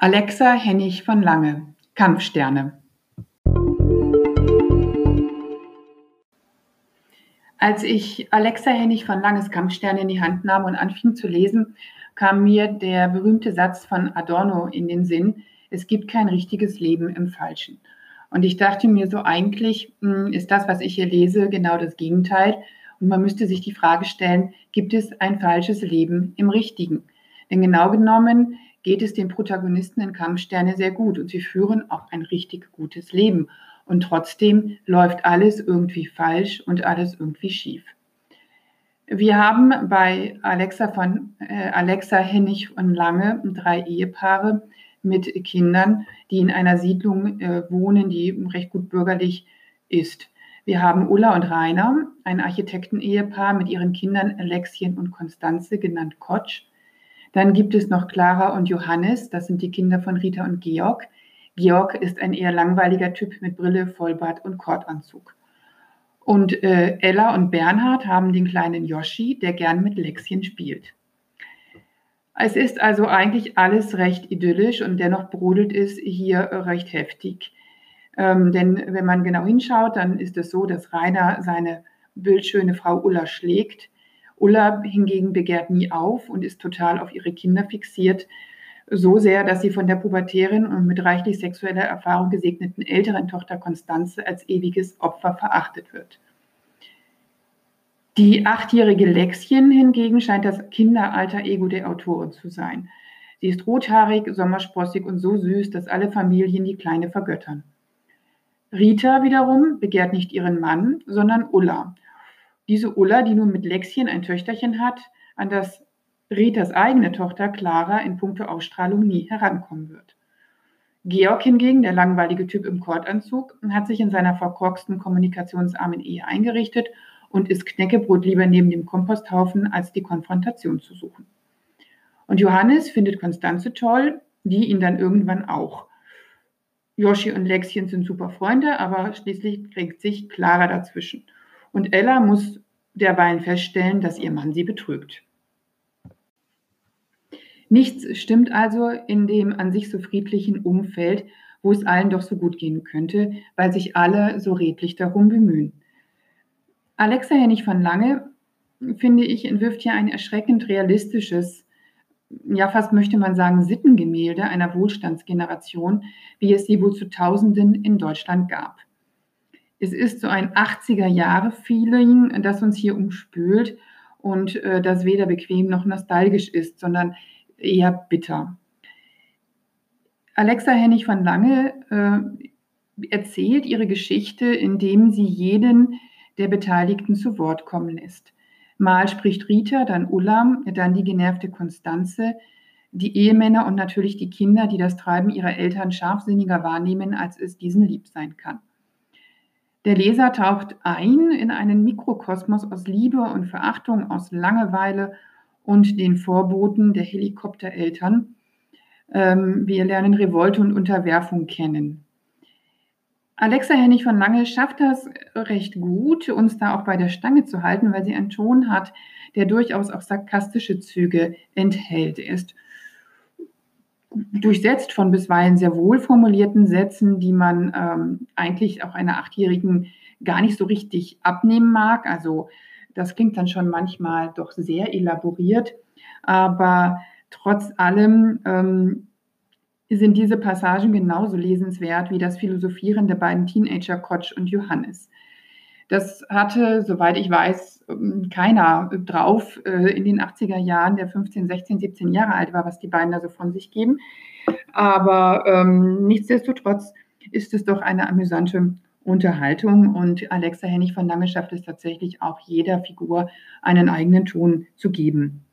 Alexa Hennig von Lange, Kampfsterne. Als ich Alexa Hennig von Langes Kampfsterne in die Hand nahm und anfing zu lesen, kam mir der berühmte Satz von Adorno in den Sinn, es gibt kein richtiges Leben im Falschen. Und ich dachte mir so, eigentlich hm, ist das, was ich hier lese, genau das Gegenteil. Und man müsste sich die Frage stellen, gibt es ein falsches Leben im Richtigen? Denn genau genommen geht es den Protagonisten in Kampfsterne sehr gut und sie führen auch ein richtig gutes Leben. Und trotzdem läuft alles irgendwie falsch und alles irgendwie schief. Wir haben bei Alexa von äh, Alexa Hennig und Lange drei Ehepaare mit Kindern, die in einer Siedlung äh, wohnen, die recht gut bürgerlich ist. Wir haben Ulla und Rainer, ein Architekten-Ehepaar mit ihren Kindern Alexien und Konstanze, genannt Kotsch. Dann gibt es noch Clara und Johannes, das sind die Kinder von Rita und Georg. Georg ist ein eher langweiliger Typ mit Brille, Vollbart und Kordanzug. Und äh, Ella und Bernhard haben den kleinen Yoshi, der gern mit Lexien spielt. Es ist also eigentlich alles recht idyllisch und dennoch brodelt es hier recht heftig. Ähm, denn wenn man genau hinschaut, dann ist es so, dass Rainer seine bildschöne Frau Ulla schlägt. Ulla hingegen begehrt nie auf und ist total auf ihre Kinder fixiert. So sehr, dass sie von der pubertären und mit reichlich sexueller Erfahrung gesegneten älteren Tochter Konstanze als ewiges Opfer verachtet wird. Die achtjährige Lexien hingegen scheint das Kinderalter Ego der Autorin zu sein. Sie ist rothaarig, sommersprossig und so süß, dass alle Familien die Kleine vergöttern. Rita wiederum begehrt nicht ihren Mann, sondern Ulla diese Ulla, die nun mit Lexchen ein Töchterchen hat, an das Ritas eigene Tochter Clara in puncto Ausstrahlung nie herankommen wird. Georg hingegen, der langweilige Typ im Kordanzug, hat sich in seiner verkorksten kommunikationsarmen Ehe eingerichtet und isst Knäckebrot lieber neben dem Komposthaufen, als die Konfrontation zu suchen. Und Johannes findet Konstanze toll, die ihn dann irgendwann auch. Yoshi und Lexchen sind super Freunde, aber schließlich kriegt sich Clara dazwischen und Ella muss derweil feststellen, dass ihr Mann sie betrügt. Nichts stimmt also in dem an sich so friedlichen Umfeld, wo es allen doch so gut gehen könnte, weil sich alle so redlich darum bemühen. Alexa Hennig von Lange, finde ich, entwirft hier ein erschreckend realistisches, ja fast möchte man sagen, Sittengemälde einer Wohlstandsgeneration, wie es sie wohl zu Tausenden in Deutschland gab. Es ist so ein 80er-Jahre-Feeling, das uns hier umspült und äh, das weder bequem noch nostalgisch ist, sondern eher bitter. Alexa Hennig von Lange äh, erzählt ihre Geschichte, indem sie jeden der Beteiligten zu Wort kommen lässt. Mal spricht Rita, dann Ulla, dann die genervte Konstanze, die Ehemänner und natürlich die Kinder, die das Treiben ihrer Eltern scharfsinniger wahrnehmen, als es diesen lieb sein kann. Der Leser taucht ein in einen Mikrokosmos aus Liebe und Verachtung, aus Langeweile und den Vorboten der Helikoptereltern. Ähm, wir lernen Revolte und Unterwerfung kennen. Alexa Hennig von Lange schafft das recht gut, uns da auch bei der Stange zu halten, weil sie einen Ton hat, der durchaus auch sarkastische Züge enthält. Er ist durchsetzt von bisweilen sehr wohl formulierten Sätzen, die man ähm, eigentlich auch einer Achtjährigen gar nicht so richtig abnehmen mag. Also das klingt dann schon manchmal doch sehr elaboriert, aber trotz allem ähm, sind diese Passagen genauso lesenswert wie das Philosophieren der beiden Teenager Kotsch und Johannes. Das hatte, soweit ich weiß, ähm, keiner drauf äh, in den 80er Jahren, der 15, 16, 17 Jahre alt war, was die beiden da so von sich geben. Aber ähm, nichtsdestotrotz ist es doch eine amüsante Unterhaltung und Alexa Hennig von Lange schafft es tatsächlich auch jeder Figur einen eigenen Ton zu geben.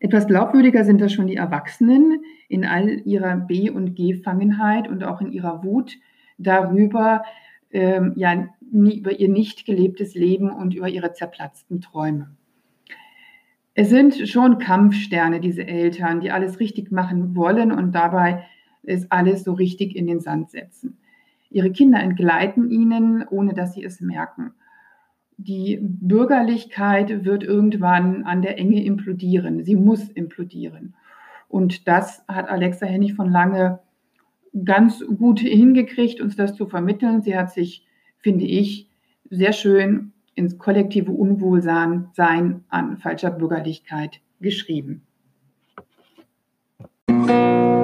Etwas glaubwürdiger sind das schon die Erwachsenen in all ihrer B- und G-Fangenheit und auch in ihrer Wut darüber, ähm, ja, über ihr nicht gelebtes Leben und über ihre zerplatzten Träume. Es sind schon Kampfsterne, diese Eltern, die alles richtig machen wollen und dabei ist alles so richtig in den Sand setzen. Ihre Kinder entgleiten ihnen, ohne dass sie es merken. Die Bürgerlichkeit wird irgendwann an der Enge implodieren. Sie muss implodieren. Und das hat Alexa Hennig von Lange ganz gut hingekriegt, uns das zu vermitteln. Sie hat sich, finde ich, sehr schön ins kollektive Unwohlsein sein an falscher Bürgerlichkeit geschrieben. Musik